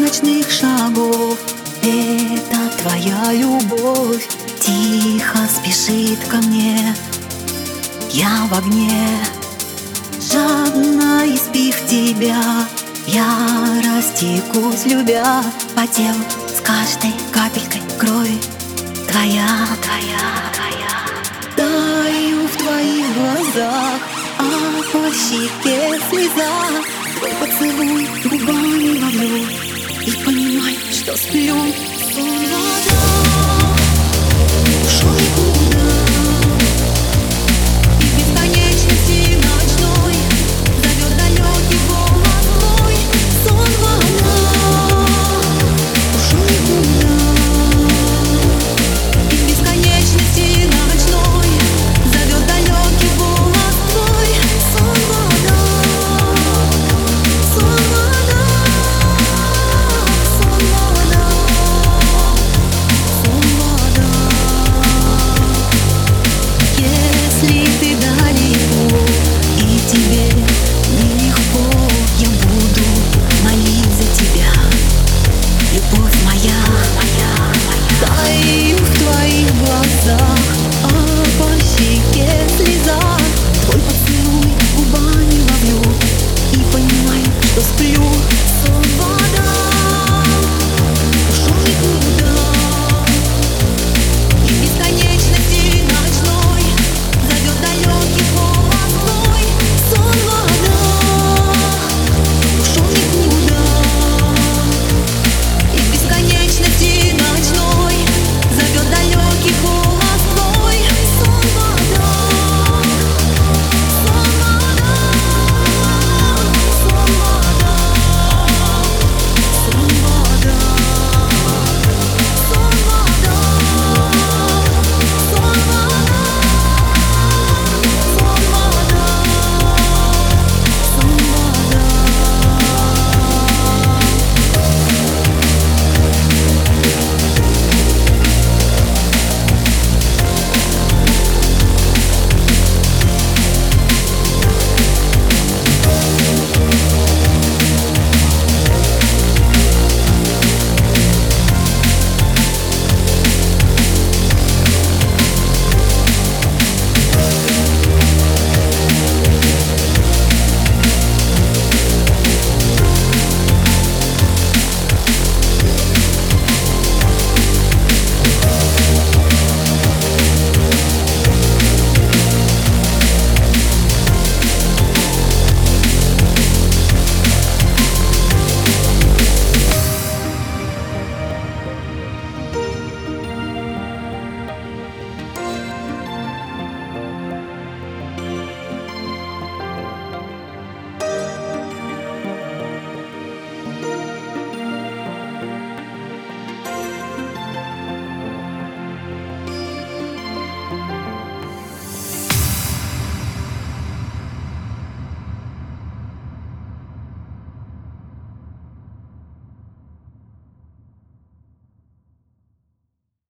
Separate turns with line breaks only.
ночных шагов. Это твоя любовь. Тихо спешит ко мне. Я в огне. Жадно испив тебя. Я растекусь, любя. По телу с каждой капелькой крови. Твоя, твоя, твоя. Таю в твоих глазах А по щеке слеза. Твой поцелуй you.